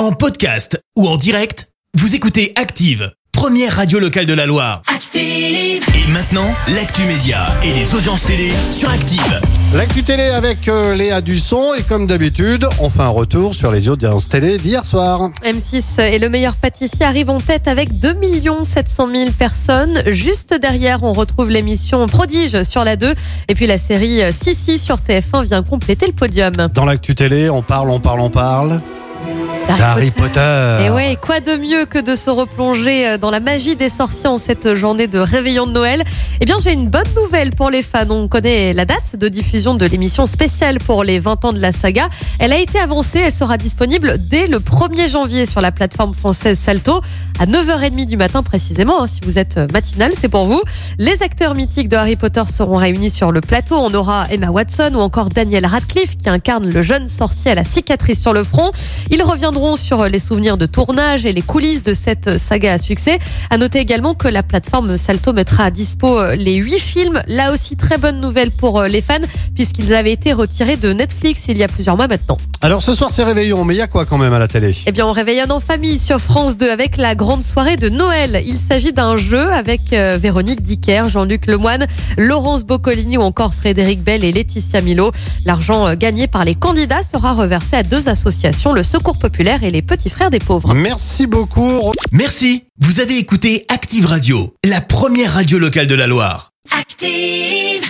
En podcast ou en direct, vous écoutez Active, première radio locale de la Loire. Active. Et maintenant, l'actu média et les audiences télé sur Active. L'actu télé avec euh, Léa Dusson et comme d'habitude, on fait un retour sur les audiences télé d'hier soir. M6 et le meilleur pâtissier arrivent en tête avec 2 700 000 personnes. Juste derrière, on retrouve l'émission Prodige sur la 2. Et puis la série Sissi sur TF1 vient compléter le podium. Dans l'actu télé, on parle, on parle, on parle d'Harry Potter. Et ouais, quoi de mieux que de se replonger euh, dans la magie des sorciers en cette journée de réveillon de Noël? Eh bien, j'ai une bonne nouvelle pour les fans. On connaît la date de diffusion de l'émission spéciale pour les 20 ans de la saga. Elle a été avancée, elle sera disponible dès le 1er janvier sur la plateforme française Salto à 9h30 du matin précisément. Hein, si vous êtes matinal, c'est pour vous. Les acteurs mythiques de Harry Potter seront réunis sur le plateau. On aura Emma Watson ou encore Daniel Radcliffe qui incarne le jeune sorcier à la cicatrice sur le front. Ils reviendront sur les souvenirs de tournage et les coulisses de cette saga à succès. À noter également que la plateforme Salto mettra à dispo les huit films. Là aussi, très bonne nouvelle pour les fans puisqu'ils avaient été retirés de Netflix il y a plusieurs mois maintenant. Alors ce soir c'est réveillon, mais il y a quoi quand même à la télé? Eh bien on réveillonne en famille sur France 2 avec la grande soirée de Noël. Il s'agit d'un jeu avec euh, Véronique Dicker, Jean-Luc Lemoine, Laurence Boccolini ou encore Frédéric Bell et Laetitia Milo. L'argent euh, gagné par les candidats sera reversé à deux associations, le Secours Populaire et les Petits Frères des Pauvres. Merci beaucoup. Merci. Vous avez écouté Active Radio, la première radio locale de la Loire. Active.